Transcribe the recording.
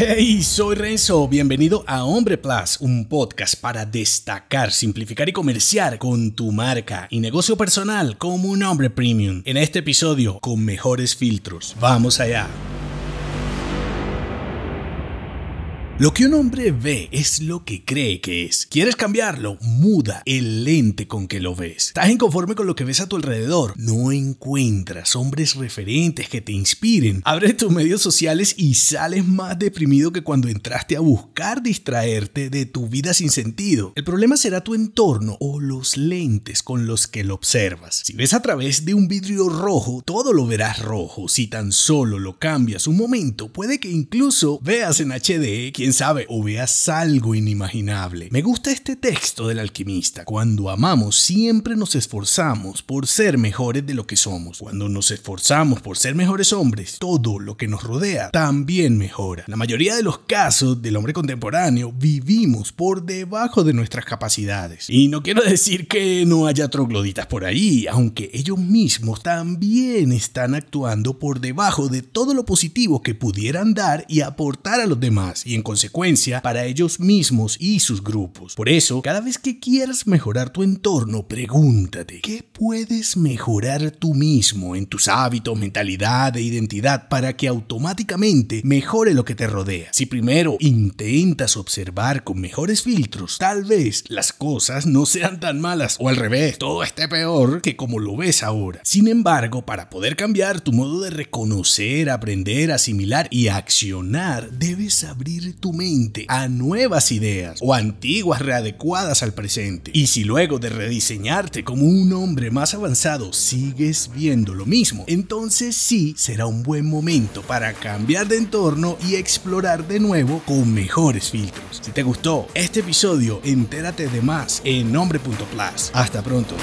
Hey, soy Renzo, bienvenido a Hombre Plus, un podcast para destacar, simplificar y comerciar con tu marca y negocio personal como un hombre premium. En este episodio, con mejores filtros. Vamos allá. Lo que un hombre ve es lo que cree que es. ¿Quieres cambiarlo? Muda el lente con que lo ves. ¿Estás inconforme con lo que ves a tu alrededor? No encuentras hombres referentes que te inspiren. Abre tus medios sociales y sales más deprimido que cuando entraste a buscar distraerte de tu vida sin sentido. El problema será tu entorno o los lentes con los que lo observas. Si ves a través de un vidrio rojo, todo lo verás rojo. Si tan solo lo cambias un momento, puede que incluso veas en HD sabe, o veas algo inimaginable. Me gusta este texto del alquimista. Cuando amamos, siempre nos esforzamos por ser mejores de lo que somos. Cuando nos esforzamos por ser mejores hombres, todo lo que nos rodea también mejora. la mayoría de los casos del hombre contemporáneo vivimos por debajo de nuestras capacidades. Y no quiero decir que no haya trogloditas por ahí, aunque ellos mismos también están actuando por debajo de todo lo positivo que pudieran dar y aportar a los demás. Y en para ellos mismos y sus grupos. Por eso, cada vez que quieras mejorar tu entorno, pregúntate, ¿qué puedes mejorar tú mismo en tus hábitos, mentalidad e identidad para que automáticamente mejore lo que te rodea? Si primero intentas observar con mejores filtros, tal vez las cosas no sean tan malas o al revés, todo esté peor que como lo ves ahora. Sin embargo, para poder cambiar tu modo de reconocer, aprender, asimilar y accionar, debes abrir mente a nuevas ideas o antiguas readecuadas al presente. Y si luego de rediseñarte como un hombre más avanzado sigues viendo lo mismo, entonces sí será un buen momento para cambiar de entorno y explorar de nuevo con mejores filtros. Si te gustó este episodio, entérate de más en nombre.plus. Hasta pronto.